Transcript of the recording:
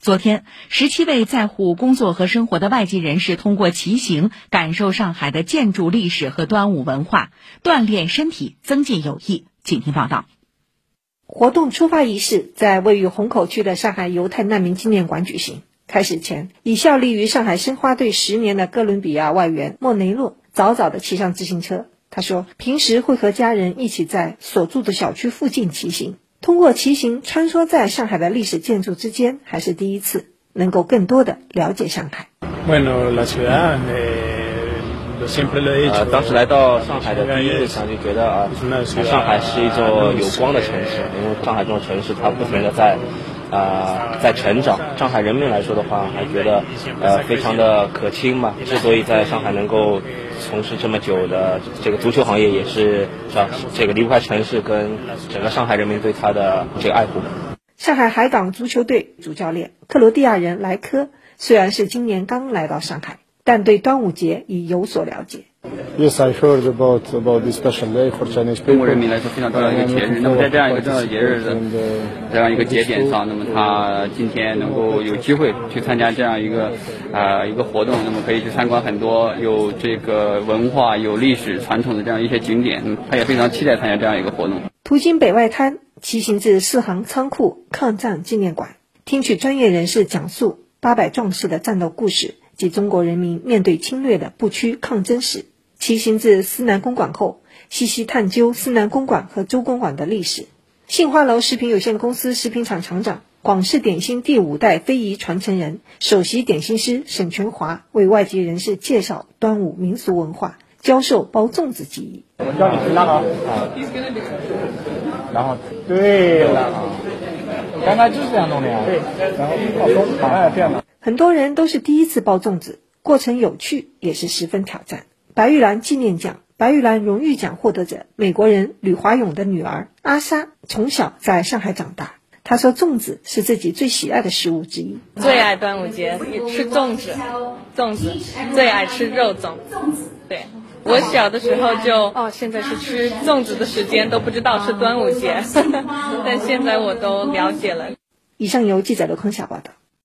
昨天，十七位在沪工作和生活的外籍人士通过骑行感受上海的建筑历史和端午文化，锻炼身体，增进友谊。请听报道。活动出发仪式在位于虹口区的上海犹太难民纪念馆举行。开始前，已效力于上海申花队十年的哥伦比亚外援莫雷诺早早地骑上自行车。他说：“平时会和家人一起在所住的小区附近骑行。”通过骑行穿梭在上海的历史建筑之间，还是第一次能够更多的了解上海。呃，当时来到上海的第一印象就觉得啊，上海是一座有光的城市，因为上海这种城市它不停的在啊在成长。上海人民来说的话，还觉得呃非常的可亲吧。之所以在上海能够。从事这么久的这个足球行业，也是让这个离不开城市跟整个上海人民对他的这个爱护。上海海港足球队主教练克罗地亚人莱科，虽然是今年刚来到上海，但对端午节已有所了解。Yes, I heard about about this special day for Chinese people. 中国人民来说非常重要的一个节日。那么在这样一个重要的节日的这样一个节点上，那么他今天能够有机会去参加这样一个啊一个活动，那么可以去参观很多有这个文化、有历史传统的这样一些景点。他也非常期待参加这样一个活动。途经北外滩，骑行至四行仓库抗战纪念馆，听取专业人士讲述八百壮士的战斗故事及中国人民面对侵略的不屈抗争史。骑行至思南公馆后，细细探究思南公馆和周公馆的历史。杏花楼食品有限公司食品厂厂长、广式点心第五代非遗传承人、首席点心师沈全华为外籍人士介绍端午民俗文化，教授包粽子技艺。我教你拉好，然后对了，刚刚就是这样弄的呀。对，然后包粽，哎，这样的。很多人都是第一次包粽子，过程有趣，也是十分挑战。白玉兰纪念奖、白玉兰荣誉奖获得者，美国人吕华勇的女儿阿莎，从小在上海长大。她说，粽子是自己最喜爱的食物之一。最爱端午节吃粽子，粽子最爱吃肉粽。粽子对，我小的时候就哦，现在是吃粽子的时间，都不知道是端午节，但现在我都了解了。以上由记者刘康霞报道。